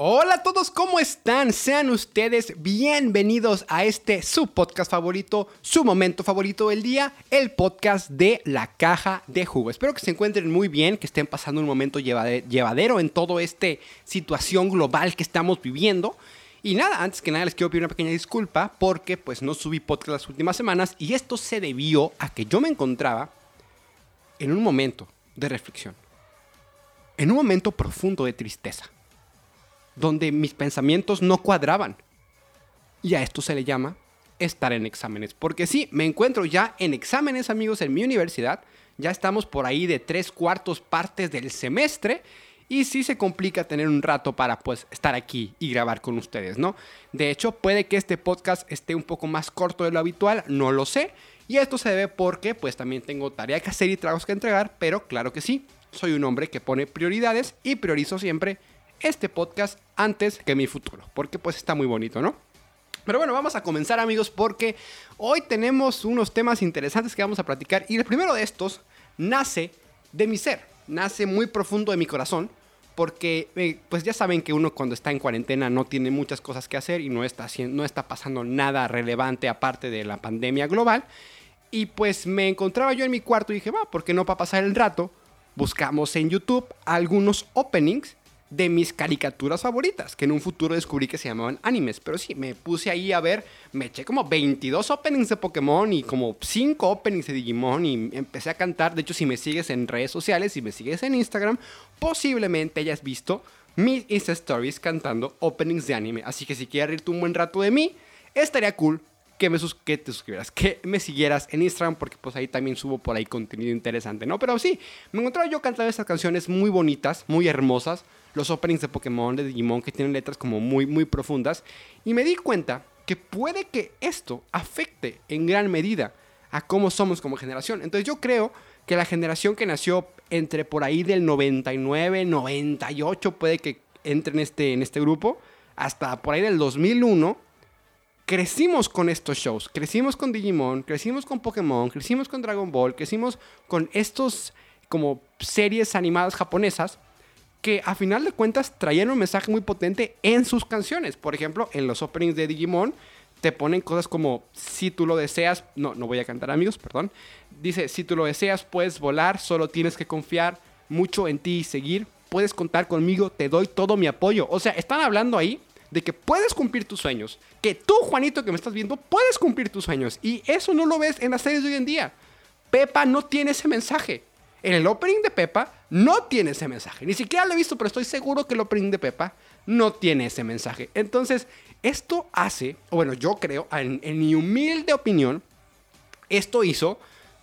Hola a todos, ¿cómo están? Sean ustedes bienvenidos a este su podcast favorito, su momento favorito del día, el podcast de la caja de jugo. Espero que se encuentren muy bien, que estén pasando un momento llevadero en toda esta situación global que estamos viviendo. Y nada, antes que nada les quiero pedir una pequeña disculpa porque pues no subí podcast las últimas semanas y esto se debió a que yo me encontraba en un momento de reflexión, en un momento profundo de tristeza donde mis pensamientos no cuadraban. Y a esto se le llama estar en exámenes. Porque sí, me encuentro ya en exámenes, amigos, en mi universidad. Ya estamos por ahí de tres cuartos partes del semestre. Y sí se complica tener un rato para pues estar aquí y grabar con ustedes, ¿no? De hecho, puede que este podcast esté un poco más corto de lo habitual, no lo sé. Y esto se debe porque pues también tengo tarea que hacer y tragos que entregar, pero claro que sí, soy un hombre que pone prioridades y priorizo siempre este podcast antes que mi futuro, porque pues está muy bonito, ¿no? Pero bueno, vamos a comenzar amigos porque hoy tenemos unos temas interesantes que vamos a platicar y el primero de estos nace de mi ser, nace muy profundo de mi corazón porque eh, pues ya saben que uno cuando está en cuarentena no tiene muchas cosas que hacer y no está, no está pasando nada relevante aparte de la pandemia global y pues me encontraba yo en mi cuarto y dije, va, ¿por qué no para pasar el rato? Buscamos en YouTube algunos openings de mis caricaturas favoritas, que en un futuro descubrí que se llamaban animes. Pero sí, me puse ahí a ver, me eché como 22 openings de Pokémon y como 5 openings de Digimon y empecé a cantar. De hecho, si me sigues en redes sociales, si me sigues en Instagram, posiblemente hayas visto mis Insta Stories cantando openings de anime. Así que si quieres reírte un buen rato de mí, estaría cool que me que te suscribieras, que me siguieras en Instagram, porque pues ahí también subo por ahí contenido interesante, ¿no? Pero sí, me encontraba yo cantando estas canciones muy bonitas, muy hermosas, los openings de Pokémon, de Digimon, que tienen letras como muy, muy profundas, y me di cuenta que puede que esto afecte en gran medida a cómo somos como generación. Entonces yo creo que la generación que nació entre por ahí del 99, 98, puede que entre en este, en este grupo, hasta por ahí del 2001, crecimos con estos shows, crecimos con Digimon, crecimos con Pokémon, crecimos con Dragon Ball, crecimos con estos como series animadas japonesas que a final de cuentas traían un mensaje muy potente en sus canciones. Por ejemplo, en los openings de Digimon te ponen cosas como si tú lo deseas, no, no voy a cantar amigos, perdón. Dice, si tú lo deseas puedes volar, solo tienes que confiar mucho en ti y seguir. Puedes contar conmigo, te doy todo mi apoyo. O sea, están hablando ahí de que puedes cumplir tus sueños. Que tú, Juanito, que me estás viendo, puedes cumplir tus sueños. Y eso no lo ves en las series de hoy en día. Pepa no tiene ese mensaje. En el opening de Pepa no tiene ese mensaje. Ni siquiera lo he visto, pero estoy seguro que el opening de Pepa no tiene ese mensaje. Entonces, esto hace, o bueno, yo creo, en, en mi humilde opinión, esto hizo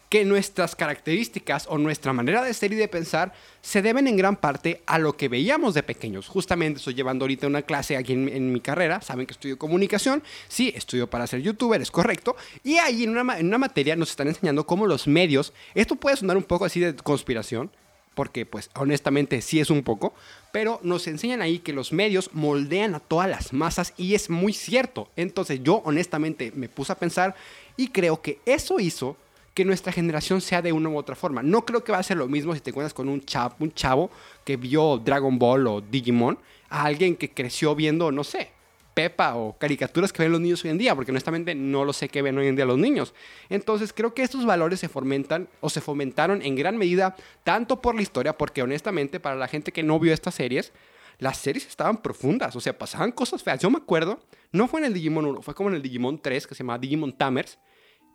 que nuestras características o nuestra manera de ser y de pensar se deben en gran parte a lo que veíamos de pequeños. Justamente estoy llevando ahorita una clase aquí en, mi carrera, saben que estudio comunicación, sí, estudio para ser youtuber, es correcto, y ahí en una, en una materia nos están enseñando cómo los medios, esto puede sonar un poco así de conspiración, porque pues honestamente sí es un poco, pero nos enseñan ahí que los medios moldean a todas las masas y es muy cierto. Entonces yo honestamente me puse a pensar y creo que eso hizo que nuestra generación sea de una u otra forma. No creo que va a ser lo mismo si te encuentras con un chavo, chavo que vio Dragon Ball o Digimon a alguien que creció viendo, no sé, Pepa o caricaturas que ven los niños hoy en día, porque honestamente no lo sé qué ven hoy en día los niños. Entonces creo que estos valores se fomentan o se fomentaron en gran medida tanto por la historia, porque honestamente para la gente que no vio estas series, las series estaban profundas, o sea, pasaban cosas feas. Yo me acuerdo, no fue en el Digimon 1, fue como en el Digimon 3, que se llama Digimon Tamers,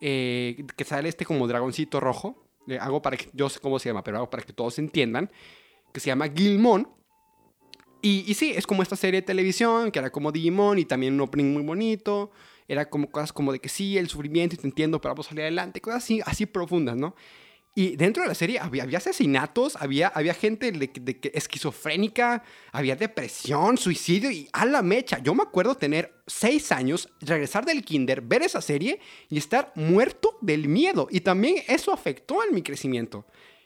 eh, que sale este como dragoncito rojo. hago para que, yo sé cómo se llama, pero hago para que todos entiendan. Que se llama Gilmon. Y, y sí, es como esta serie de televisión, que era como Digimon y también un opening muy bonito. Era como cosas como de que sí, el sufrimiento y te entiendo, pero vamos a salir adelante. Cosas así, así profundas, ¿no? Y dentro de la serie había, había asesinatos, había, había gente de, de, esquizofrénica, había depresión, suicidio y a la mecha. Yo me acuerdo tener seis años, regresar del kinder, ver esa serie y estar muerto del miedo. Y también eso afectó en mi crecimiento.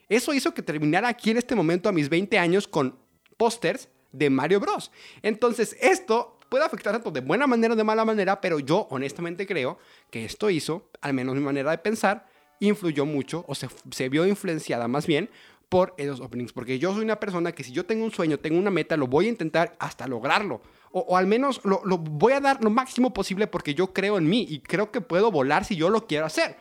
Eso hizo que terminara aquí en este momento a mis 20 años con pósters de Mario Bros. Entonces esto puede afectar tanto de buena manera o de mala manera, pero yo honestamente creo que esto hizo, al menos mi manera de pensar, influyó mucho o se, vio influenciada más bien por esos openings. Porque yo soy una persona que si yo tengo un sueño, tengo una meta, lo voy a intentar hasta lograrlo. O, al menos lo, lo voy a dar lo máximo posible porque yo creo en mí y creo que puedo volar si yo lo quiero hacer.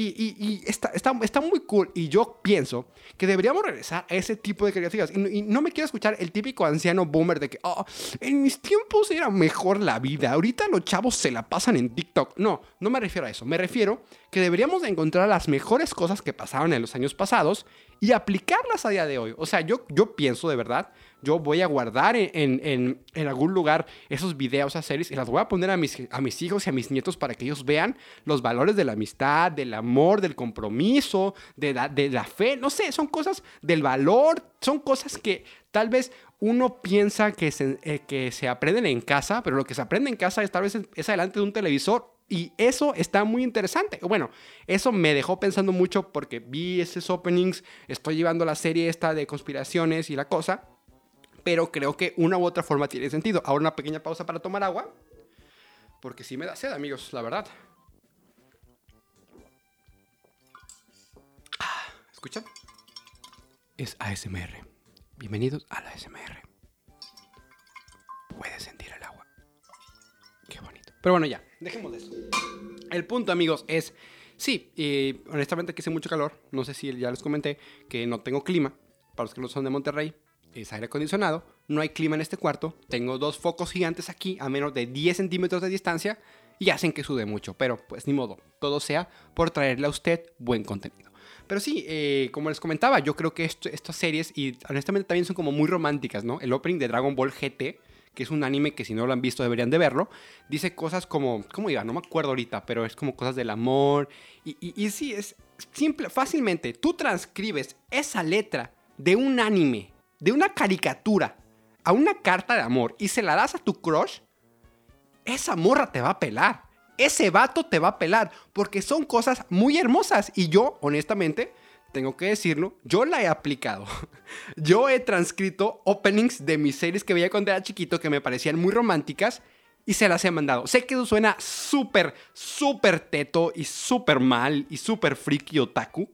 Y, está, está, está, muy cool. Y yo pienso que deberíamos regresar a ese tipo de creativas. Y, no me quiero escuchar el típico anciano boomer de que, oh, en mis tiempos era mejor la vida. Ahorita los chavos se la pasan en TikTok. No, no me refiero a eso. Me refiero que deberíamos de encontrar las mejores cosas que pasaron en los años pasados y aplicarlas a día de hoy. O sea, yo, yo pienso de verdad yo voy a guardar en, algún lugar esos videos, esas series, y las voy a poner a mis, a mis hijos y a mis nietos para que ellos vean los valores de la amistad, del amor, del compromiso, de la, de la fe. No sé, son cosas del valor, son cosas que tal vez uno piensa que se, eh, que se aprenden en casa, pero lo que se aprende en casa es tal vez es adelante de un televisor y eso está muy interesante. Bueno, eso me dejó pensando mucho porque vi esos openings, estoy llevando la serie esta de conspiraciones y la cosa pero creo que una u otra forma tiene sentido. Ahora una pequeña pausa para tomar agua, porque sí me da sed, amigos, la verdad. Ah, ¿Escuchan? Es ASMR. Bienvenidos a la ASMR. Puedes sentir el agua. Qué bonito. Pero bueno, ya, dejemos de eso. El punto, amigos, es... Sí, y honestamente que hace mucho calor. No sé si ya les comenté que no tengo clima. Para los que no son de Monterrey, es aire acondicionado, no hay clima en este cuarto, tengo dos focos gigantes aquí a menos de 10 centímetros de distancia y hacen que sude mucho, pero pues ni modo, todo sea por traerle a usted buen contenido. Pero sí, eh, como les comentaba, yo creo que estas series, y honestamente también son como muy románticas, ¿no? El opening de Dragon Ball GT, que es un anime que si no lo han visto deberían de verlo, dice cosas como, ¿cómo diga? No me acuerdo ahorita, pero es como cosas del amor. Y sí, es simple, fácilmente, tú transcribes esa letra de un anime de una caricatura a una carta de amor y se la das a tu crush, esa morra te va a pelar. Ese vato te va a pelar porque son cosas muy hermosas y yo, honestamente, tengo que decirlo, yo la he aplicado. Yo he transcrito openings de mis series que veía cuando era chiquito que me parecían muy románticas y se las he mandado. Sé que suena súper, súper teto y súper mal y súper friki otaku,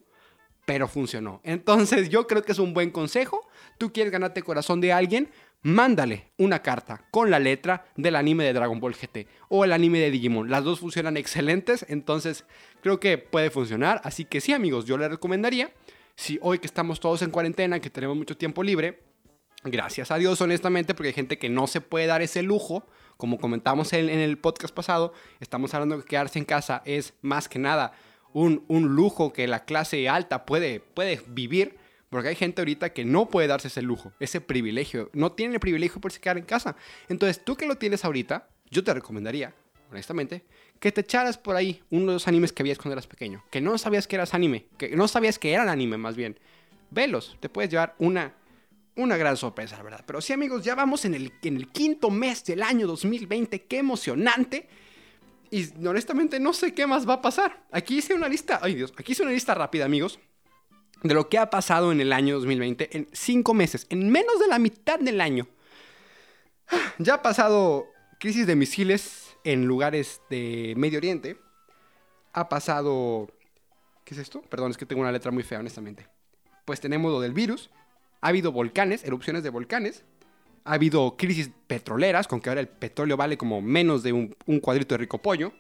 pero funcionó. Entonces yo creo que es un buen consejo tú quieres ganarte el corazón de alguien, mándale una carta con la letra del anime de Dragon Ball GT o el anime de Digimon. Las dos funcionan excelentes, entonces creo que puede funcionar. Así que sí, amigos, yo le recomendaría, si hoy que estamos todos en cuarentena, que tenemos mucho tiempo libre, gracias a Dios, honestamente, porque hay gente que no se puede dar ese lujo. Como comentamos en, el podcast pasado, estamos hablando de que quedarse en casa es más que nada un, un lujo que la clase alta puede, puede vivir. Porque hay gente ahorita que no puede darse ese lujo, ese privilegio. No tiene el privilegio por quedar en casa. Entonces, tú que lo tienes ahorita, yo te recomendaría, honestamente, que te echaras por ahí uno de los animes que habías cuando eras pequeño. Que no sabías que eras anime. Que no sabías que eran anime, más bien. Velos. Te puedes llevar una, una gran sorpresa, la verdad. Pero sí, amigos, ya vamos en el, en el quinto mes del año 2020. ¡Qué emocionante! Y honestamente no sé qué más va a pasar. Aquí hice una lista. Ay, Dios. Aquí hice una lista rápida, amigos de lo que ha pasado en el año 2020 en cinco meses, en menos de la mitad del año. Ya ha pasado crisis de misiles en lugares de Medio Oriente. Ha pasado... ¿Qué es esto? Perdón, es que tengo una letra muy fea, honestamente. Pues tenemos lo del virus. Ha habido volcanes, erupciones de volcanes. Ha habido crisis petroleras, con que ahora el petróleo vale como menos de un, cuadrito de rico pollo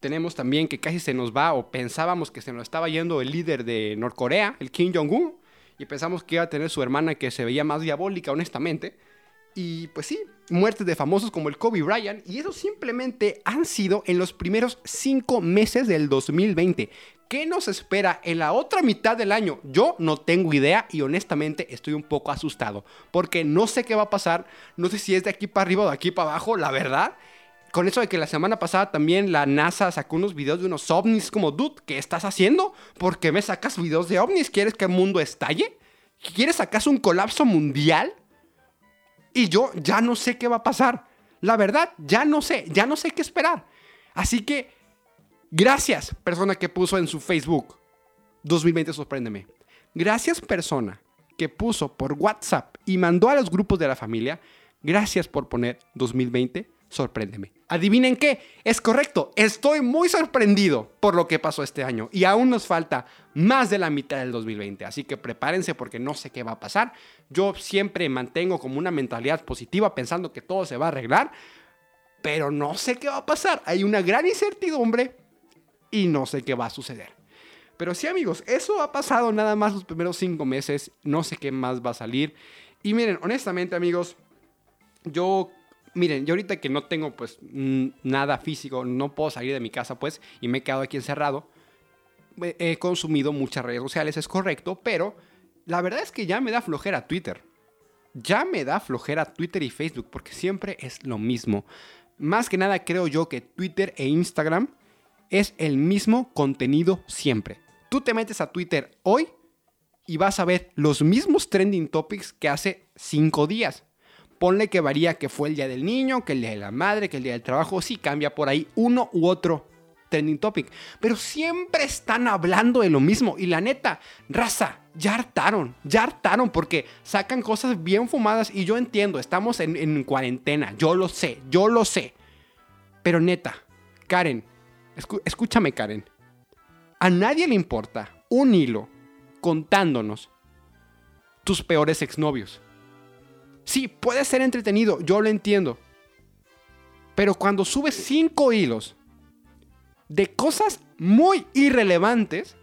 tenemos también que casi se nos va o pensábamos que se nos estaba yendo el líder de Norcorea, el Kim Jong-un, y pensamos que iba a tener su hermana que se veía más diabólica, honestamente. Y pues sí, muertes de famosos como el Kobe Bryant, y eso simplemente han sido en los primeros cinco meses del 2020. ¿Qué nos espera en la otra mitad del año? Yo no tengo idea y honestamente estoy un poco asustado, porque no sé qué va a pasar, no sé si es de aquí para arriba o de aquí para abajo, la verdad con eso de que la semana pasada también la NASA sacó unos videos de unos ovnis, como, dude, ¿qué estás haciendo? ¿Por qué me sacas videos de ovnis? ¿Quieres que el mundo estalle? ¿Quieres acaso un colapso mundial? Y yo ya no sé qué va a pasar. La verdad, ya no sé, ya no sé qué esperar. Así que, gracias, persona que puso en su Facebook, 2020 sorpréndeme. Gracias, persona que puso por WhatsApp y mandó a los grupos de la familia. Gracias por poner 2020 sorpréndeme. ¿Adivinen qué? Es correcto, estoy muy sorprendido por lo que pasó este año y aún nos falta más de la mitad del 2020, así que prepárense porque no sé qué va a pasar. Yo siempre mantengo como una mentalidad positiva pensando que todo se va a arreglar, pero no sé qué va a pasar. Hay una gran incertidumbre y no sé qué va a suceder. Pero sí amigos, eso ha pasado nada más los primeros cinco meses, no sé qué más va a salir. Y miren, honestamente amigos, yo miren, yo ahorita que no tengo pues nada físico, no puedo salir de mi casa pues y me he quedado aquí encerrado, he consumido muchas redes sociales, es correcto, pero la verdad es que ya me da flojera Twitter. Ya me da flojera Twitter y Facebook porque siempre es lo mismo. Más que nada creo yo que Twitter e Instagram es el mismo contenido siempre. Tú te metes a Twitter hoy y vas a ver los mismos trending topics que hace cinco días ponle que varía que fue el día del niño, que el día de la madre, que el día del trabajo, sí cambia por ahí uno u otro trending topic. Pero siempre están hablando de lo mismo. Y la neta, raza, ya hartaron, ya hartaron porque sacan cosas bien fumadas y yo entiendo, estamos en, cuarentena, yo lo sé, yo lo sé. Pero neta, Karen, escúchame Karen, a nadie le importa un hilo contándonos tus peores exnovios. Sí, puede ser entretenido, yo lo entiendo. Pero cuando subes cinco hilos de cosas muy irrelevantes,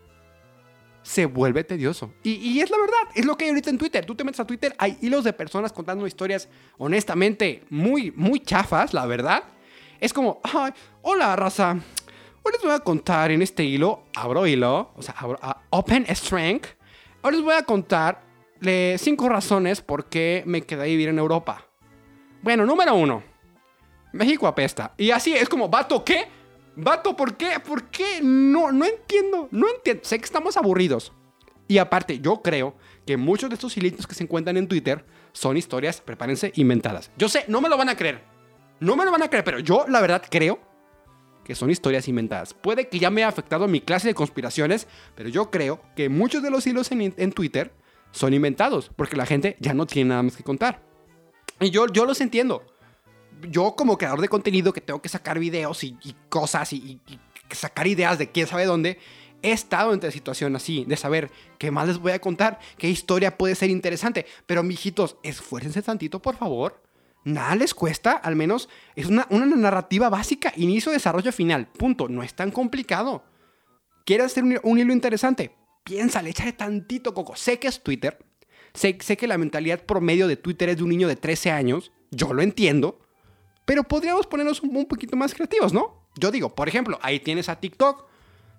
se vuelve tedioso. Y, es la verdad, es lo que hay ahorita en Twitter. Tú te metes a Twitter, hay hilos de personas contando historias honestamente muy, muy chafas, la verdad. Es como, Ay, hola raza, hoy les voy a contar en este hilo, abro hilo, o sea, abro, uh, Open Strength. Hoy les voy a contar cinco razones por qué me quedé a vivir en Europa. Bueno, número uno. México apesta. Y así es como, vato, ¿qué? Vato, ¿por qué? ¿Por qué? No, no entiendo. No entiendo. Sé que estamos aburridos. Y aparte, yo creo que muchos de estos hilitos que se encuentran en Twitter son historias, prepárense, inventadas. Yo sé, no me lo van a creer. No me lo van a creer, pero yo la verdad creo que son historias inventadas. Puede que ya me haya afectado mi clase de conspiraciones, pero yo creo que muchos de los hilos en, Twitter son inventados, porque la gente ya no tiene nada más que contar. Y yo, yo los entiendo. Yo como creador de contenido que tengo que sacar videos y, cosas y, sacar ideas de quién sabe dónde, he estado en situación así, de saber qué más les voy a contar, qué historia puede ser interesante. Pero, mijitos, esfuércense tantito, por favor. Nada les cuesta, al menos es una, una narrativa básica, inicio, desarrollo final. Punto. No es tan complicado. ¿Quieres hacer un hilo interesante? piénsale, échale tantito coco. Sé que es Twitter, sé, sé que la mentalidad promedio de Twitter es de un niño de 13 años, yo lo entiendo, pero podríamos ponernos un, poquito más creativos, ¿no? Yo digo, por ejemplo, ahí tienes a TikTok.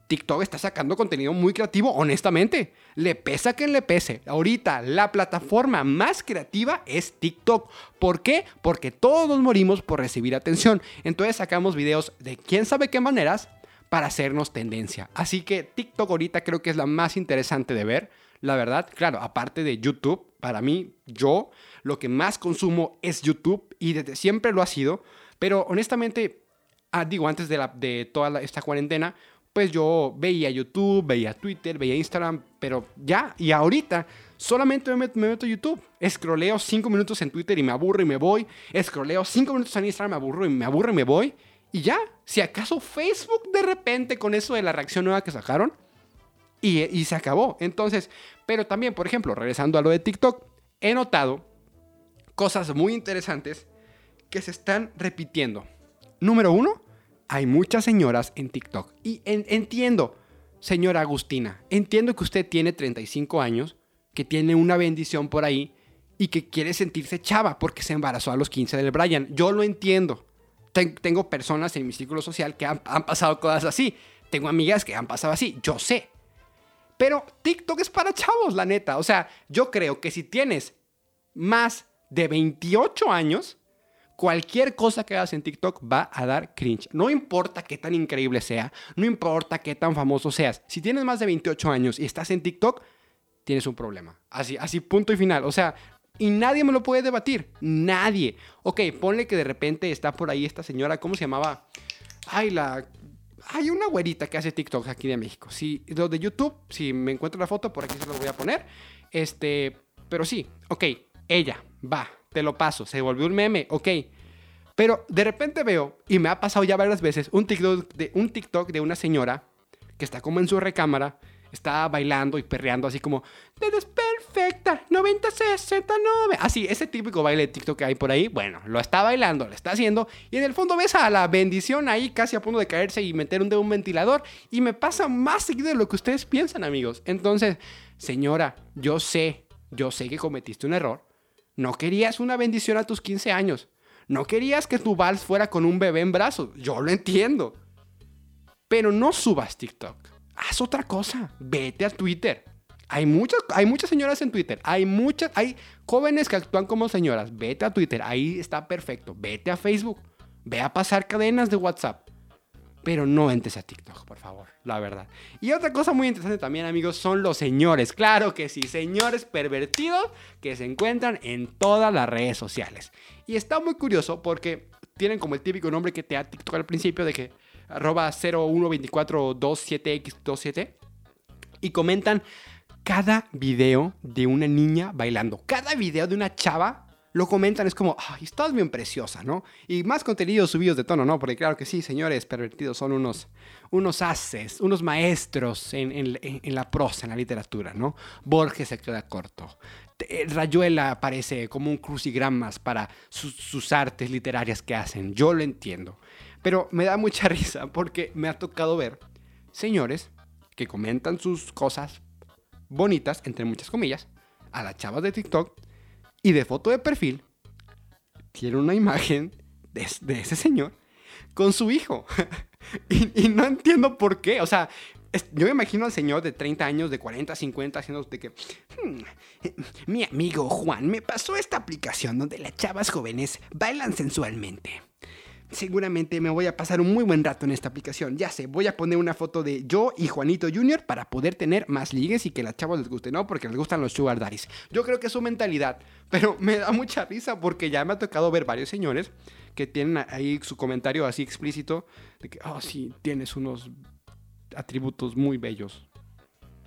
TikTok está sacando contenido muy creativo, honestamente. Le pesa que le pese. Ahorita la plataforma más creativa es TikTok. ¿Por qué? Porque todos morimos por recibir atención. Entonces sacamos videos de quién sabe qué maneras para hacernos tendencia. Así que TikTok ahorita creo que es la más interesante de ver. La verdad, claro, aparte de YouTube, para mí, yo lo que más consumo es YouTube y desde siempre lo ha sido. Pero honestamente, ah, digo, antes de toda esta cuarentena, pues yo veía YouTube, veía Twitter, veía Instagram, pero ya, y ahorita solamente me meto, a YouTube. Escroleo 5 minutos en Twitter y me aburro y me voy. Escroleo 5 minutos en Instagram, me aburro y me aburro y me voy. Y ya, si acaso Facebook de repente con eso de la reacción nueva que sacaron, y, se acabó. Entonces, pero también, por ejemplo, regresando a lo de TikTok, he notado cosas muy interesantes que se están repitiendo. Número uno, hay muchas señoras en TikTok. Y entiendo, señora Agustina, entiendo que usted tiene 35 años, que tiene una bendición por ahí y que quiere sentirse chava porque se embarazó a los 15 del Brian. Yo lo entiendo tengo personas en mi círculo social que han, pasado cosas así. Tengo amigas que han pasado así. Yo sé. Pero TikTok es para chavos, la neta. O sea, yo creo que si tienes más de 28 años, cualquier cosa que hagas en TikTok va a dar cringe. No importa qué tan increíble sea, no importa qué tan famoso seas. Si tienes más de 28 años y estás en TikTok, tienes un problema. Así, así punto y final. O sea, y nadie me lo puede debatir. Nadie. Ok, ponle que de repente está por ahí esta señora, ¿cómo se llamaba? Ay, la... Hay una güerita que hace TikTok aquí de México. Si lo de YouTube, si me encuentro la foto, por aquí se lo voy a poner. Este, pero sí, ok, ella, va, te lo paso, se volvió un meme, ok. Pero de repente veo, y me ha pasado ya varias veces, un TikTok de, una señora que está como en su recámara, está bailando y perreando así como, eres perfecta, 90, 69. Así, ese típico baile de TikTok que hay por ahí, bueno, lo está bailando, lo está haciendo, y en el fondo ves a la bendición ahí casi a punto de caerse y meter un dedo un ventilador, y me pasa más seguido de lo que ustedes piensan, amigos. Entonces, señora, yo sé, yo sé que cometiste un error. No querías una bendición a tus 15 años. No querías que tu vals fuera con un bebé en brazos. Yo lo entiendo. Pero no subas TikTok. Haz otra cosa. Vete a Twitter. Hay muchas, hay muchas señoras en Twitter. Hay muchas, hay jóvenes que actúan como señoras. Vete a Twitter. Ahí está perfecto. Vete a Facebook. Ve a pasar cadenas de WhatsApp. Pero no entres a TikTok, por favor, la verdad. Y otra cosa muy interesante también, amigos, son los señores. Claro que sí, señores pervertidos que se encuentran en todas las redes sociales. Y está muy curioso porque tienen como el típico nombre que te da TikTok al principio de que arroba 012427x27 y comentan cada video de una niña bailando, cada video de una chava lo comentan, es como, ay, estás bien preciosa, ¿no? Y más contenidos subidos de tono, ¿no? Porque claro que sí, señores pervertidos son unos, unos haces, unos maestros en, en, la prosa, en la literatura, ¿no? Borges se queda corto. Rayuela aparece como un crucigramas para sus artes literarias que hacen. Yo lo entiendo. Pero me da mucha risa porque me ha tocado ver señores que comentan sus cosas bonitas, entre muchas comillas, a las chavas de TikTok y de foto de perfil tiene una imagen de, ese señor con su hijo. y, no entiendo por qué. O sea, yo me imagino al señor de 30 años, de 40, 50, haciendo de que, hmm, mi amigo Juan me pasó esta aplicación donde las chavas jóvenes bailan sensualmente seguramente me voy a pasar un muy buen rato en esta aplicación. Ya sé, voy a poner una foto de yo y Juanito Jr. para poder tener más ligues y que las chavas les guste, ¿no? Porque les gustan los sugar daddies. Yo creo que es su mentalidad, pero me da mucha risa porque ya me ha tocado ver varios señores que tienen ahí su comentario así explícito de que, oh, sí, tienes unos atributos muy bellos.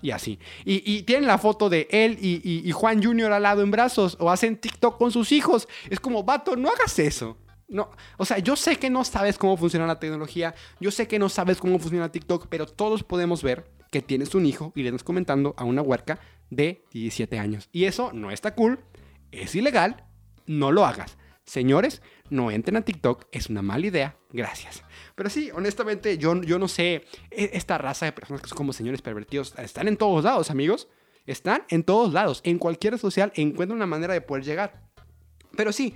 Y así. Y, tienen la foto de él y, y Juan Jr. al lado en brazos o hacen TikTok con sus hijos. Es como, vato, no hagas eso. No, o sea, yo sé que no sabes cómo funciona la tecnología, yo sé que no sabes cómo funciona TikTok, pero todos podemos ver que tienes un hijo y le estás comentando a una huerca de 17 años. Y eso no está cool, es ilegal, no lo hagas. Señores, no entren a TikTok, es una mala idea, gracias. Pero sí, honestamente, yo, yo no sé, e, esta raza de personas que son como señores pervertidos, están en todos lados, amigos. Están en todos lados. En cualquier social encuentran una manera de poder llegar. Pero sí,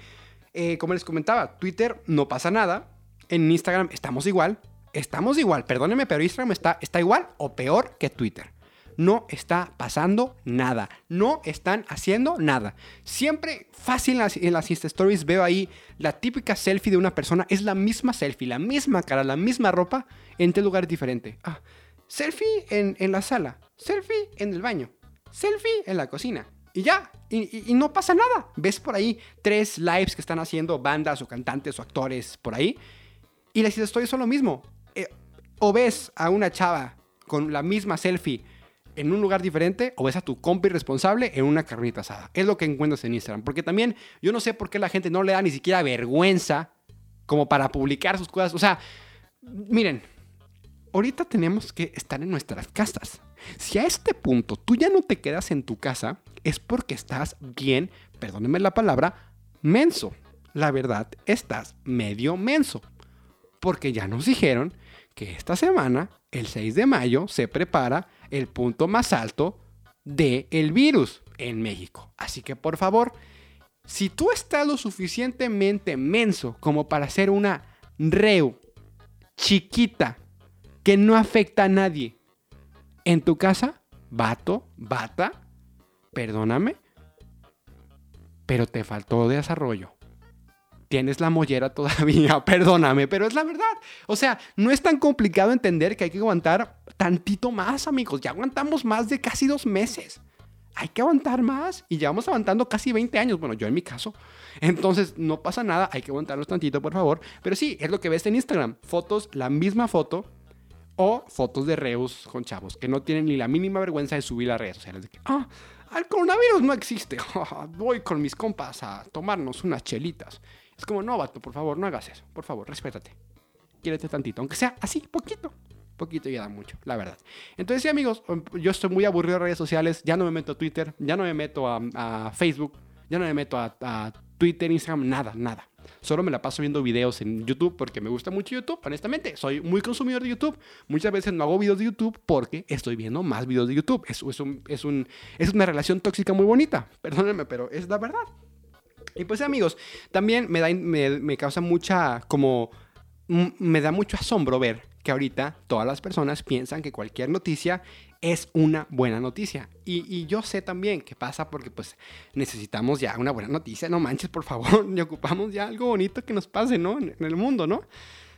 eh, como les comentaba, Twitter no pasa nada. En Instagram estamos igual. Estamos igual, perdónenme, pero Instagram está, está igual o peor que Twitter. No está pasando nada. No están haciendo nada. Siempre fácil en las, en Insta Stories veo ahí la típica selfie de una persona. Es la misma selfie, la misma cara, la misma ropa en tres lugares diferentes. Ah, selfie en, en la sala. Selfie en el baño. Selfie en la cocina. Y ya, y, no pasa nada. Ves por ahí tres lives que están haciendo bandas o cantantes o actores por ahí. Y las historias son lo mismo. Eh, o ves a una chava con la misma selfie en un lugar diferente o ves a tu compi responsable en una carnita asada. Es lo que encuentras en Instagram. Porque también yo no sé por qué la gente no le da ni siquiera vergüenza como para publicar sus cosas. O sea, miren, ahorita tenemos que estar en nuestras casas. Si a este punto tú ya no te quedas en tu casa, es porque estás bien, perdónenme la palabra, menso. La verdad, estás medio menso. Porque ya nos dijeron que esta semana, el 6 de mayo, se prepara el punto más alto del el virus en México. Así que por favor, si tú estás lo suficientemente menso como para hacer una reu chiquita que no afecta a nadie en tu casa, vato, bata, perdóname, pero te faltó desarrollo. Tienes la mollera todavía, perdóname, pero es la verdad. O sea, no es tan complicado entender que hay que aguantar tantito más, amigos. Ya aguantamos más de casi dos meses. Hay que aguantar más y llevamos aguantando casi 20 años. Bueno, yo en mi caso. Entonces, no pasa nada, hay que aguantarnos tantito, por favor. Pero sí, es lo que ves en Instagram. Fotos, la misma foto, o fotos de reus con chavos que no tienen ni la mínima vergüenza de subir a redes sociales. Que, el coronavirus no existe. Voy con mis compas a tomarnos unas chelitas. Es como, no, vato, por favor, no hagas eso. Por favor, respétate. Quiérete tantito, aunque sea así, poquito. Poquito ya da mucho, la verdad. Entonces, sí, amigos, yo estoy muy aburrido de redes sociales. Ya no me meto a Twitter, ya no me meto a, Facebook, ya no me meto a Twitter, Instagram, nada, nada. Solo me la paso viendo videos en YouTube porque me gusta mucho YouTube, honestamente. Soy muy consumidor de YouTube. Muchas veces no hago videos de YouTube porque estoy viendo más videos de YouTube. Es, es, un, es, un, es una relación tóxica muy bonita. Perdónenme, pero es la verdad. Y pues amigos, también me, da, me, me causa mucha como... Me da mucho asombro ver que ahorita todas las personas piensan que cualquier noticia es una buena noticia. Y, yo sé también que pasa porque pues necesitamos ya una buena noticia. No manches, por favor, y ocupamos ya algo bonito que nos pase, ¿no? En, el mundo, ¿no?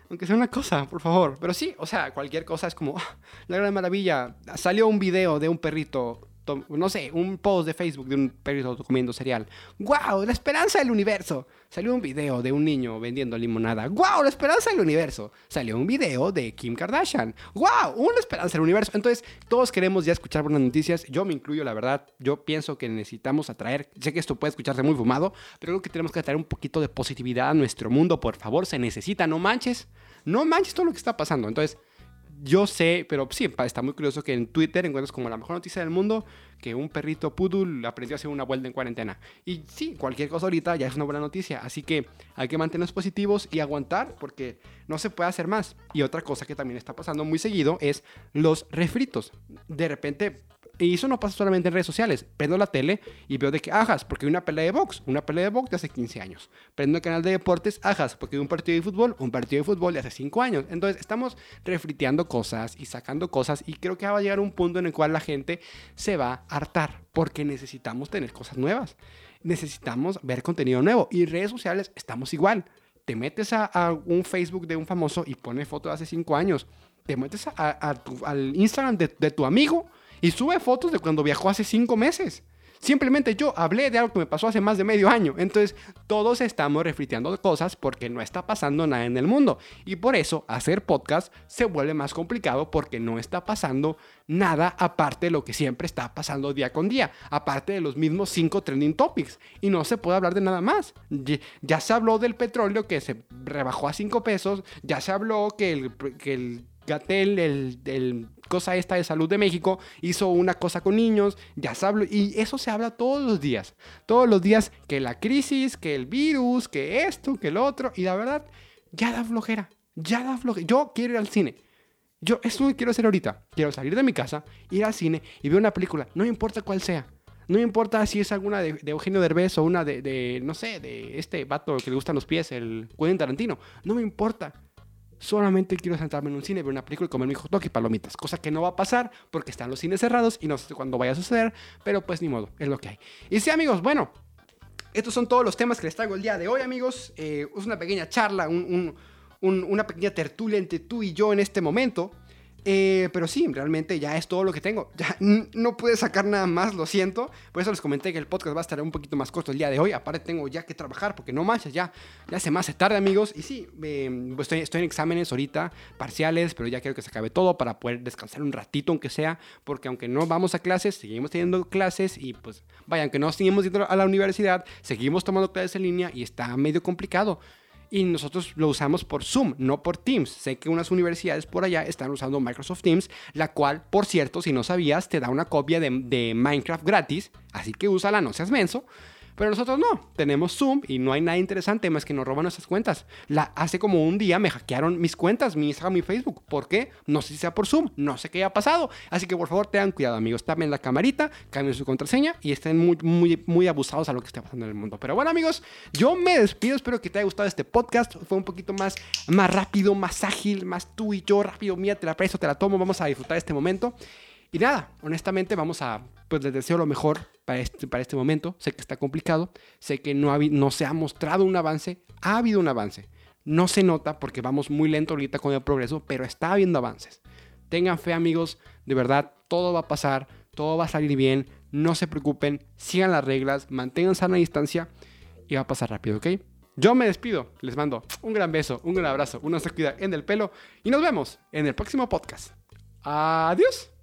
Aunque sea una cosa, por favor. Pero sí, o sea, cualquier cosa es como, ah, la gran maravilla. Salió un video de un perrito no sé, un post de Facebook de un perrito comiendo cereal. ¡Wow! La esperanza del universo. Salió un video de un niño vendiendo limonada. ¡Wow! La esperanza del universo. Salió un video de Kim Kardashian. ¡Wow! Una esperanza del universo. Entonces, todos queremos ya escuchar buenas noticias. Yo me incluyo, la verdad. Yo pienso que necesitamos atraer. Sé que esto puede escucharse muy fumado, pero creo que tenemos que atraer un poquito de positividad a nuestro mundo. Por favor, se necesita. No manches. No manches todo lo que está pasando. Entonces, yo sé, pero sí, está muy curioso que en Twitter encuentras como la mejor noticia del mundo que un perrito poodle aprendió a hacer una vuelta en cuarentena. Y sí, cualquier cosa ahorita ya es una buena noticia. Así que hay que mantenernos positivos y aguantar porque no se puede hacer más. Y otra cosa que también está pasando muy seguido es los refritos. De repente y eso no pasa solamente en redes sociales. Prendo la tele y veo de que ajas, porque hay una pelea de box, una pelea de box de hace 15 años. Prendo el canal de deportes, ajas, porque hay un partido de fútbol, un partido de fútbol de hace 5 años. Entonces estamos refriteando cosas y sacando cosas y creo que va a llegar un punto en el cual la gente se va a hartar, porque necesitamos tener cosas nuevas. Necesitamos ver contenido nuevo y redes sociales estamos igual. Te metes a, un Facebook de un famoso y pone fotos de hace 5 años. Te metes al Instagram de, de tu amigo y sube fotos de cuando viajó hace cinco meses. Simplemente yo hablé de algo que me pasó hace más de medio año. Entonces, todos estamos refriteando cosas porque no está pasando nada en el mundo. Y por eso, hacer podcast se vuelve más complicado porque no está pasando nada aparte de lo que siempre está pasando día con día. Aparte de los mismos cinco trending topics. Y no se puede hablar de nada más. Ya se habló del petróleo que se rebajó a cinco pesos. Ya se habló que el, que el Gatel, el, cosa esta de salud de México, hizo una cosa con niños, ya se y eso se habla todos los días. Todos los días que la crisis, que el virus, que esto, que el otro, y la verdad, ya da flojera, ya da flojera. Yo quiero ir al cine. Yo, eso quiero hacer ahorita. Quiero salir de mi casa, ir al cine y ver una película, no importa cuál sea. No importa si es alguna de, Eugenio Derbez o una de, de, no sé, de este vato que le gustan los pies, el Quentin Tarantino. No me importa. Solamente quiero sentarme en un cine, ver una película y comer mi hot dog y palomitas. Cosa que no va a pasar porque están los cines cerrados y no sé cuándo vaya a suceder, pero pues ni modo, es lo que hay. Y sí, amigos, bueno, estos son todos los temas que les traigo el día de hoy, amigos. Eh, es una pequeña charla, una pequeña tertulia entre tú y yo en este momento. Eh, pero sí, realmente ya es todo lo que tengo. Ya no pude sacar nada más, lo siento. Por eso les comenté que el podcast va a estar un poquito más corto el día de hoy. Aparte tengo ya que trabajar porque no manches, ya, ya se me hace tarde, amigos. Y sí, em, pues estoy, estoy en exámenes ahorita, parciales, pero ya quiero que se acabe todo para poder descansar un ratito, aunque sea. Porque aunque no vamos a clases, seguimos teniendo clases y pues vaya, aunque no seguimos yendo a la universidad, seguimos tomando clases en línea y está medio complicado y nosotros lo usamos por Zoom, no por Teams. Sé que unas universidades por allá están usando Microsoft Teams, la cual, por cierto, si no sabías, te da una copia de, Minecraft gratis, así que úsala, no seas menso. Pero nosotros no, tenemos Zoom y no hay nada interesante más que nos roban nuestras cuentas. La, hace como un día me hackearon mis cuentas, mi Instagram y Facebook. ¿Por qué? No sé si sea por Zoom, no sé qué haya pasado. Así que por favor tengan cuidado amigos, tapen la camarita, cambien su contraseña y estén muy, muy, muy abusados a lo que está pasando en el mundo. Pero bueno amigos, yo me despido, espero que te haya gustado este podcast. Fue un poquito más, más rápido, más ágil, más tú y yo rápido. Mira, te la presto, te la tomo, vamos a disfrutar este momento. Y nada, honestamente vamos a, pues les deseo lo mejor para este, para este momento. Sé que está complicado, sé que no, ha, no se ha mostrado un avance, ha habido un avance. No se nota porque vamos muy lento ahorita con el progreso, pero está habiendo avances. Tengan fe amigos, de verdad, todo va a pasar, todo va a salir bien, no se preocupen, sigan las reglas, mantengan sana distancia y va a pasar rápido, ¿ok? Yo me despido, les mando un gran beso, un gran abrazo, una se cuida en el pelo y nos vemos en el próximo podcast. Adiós.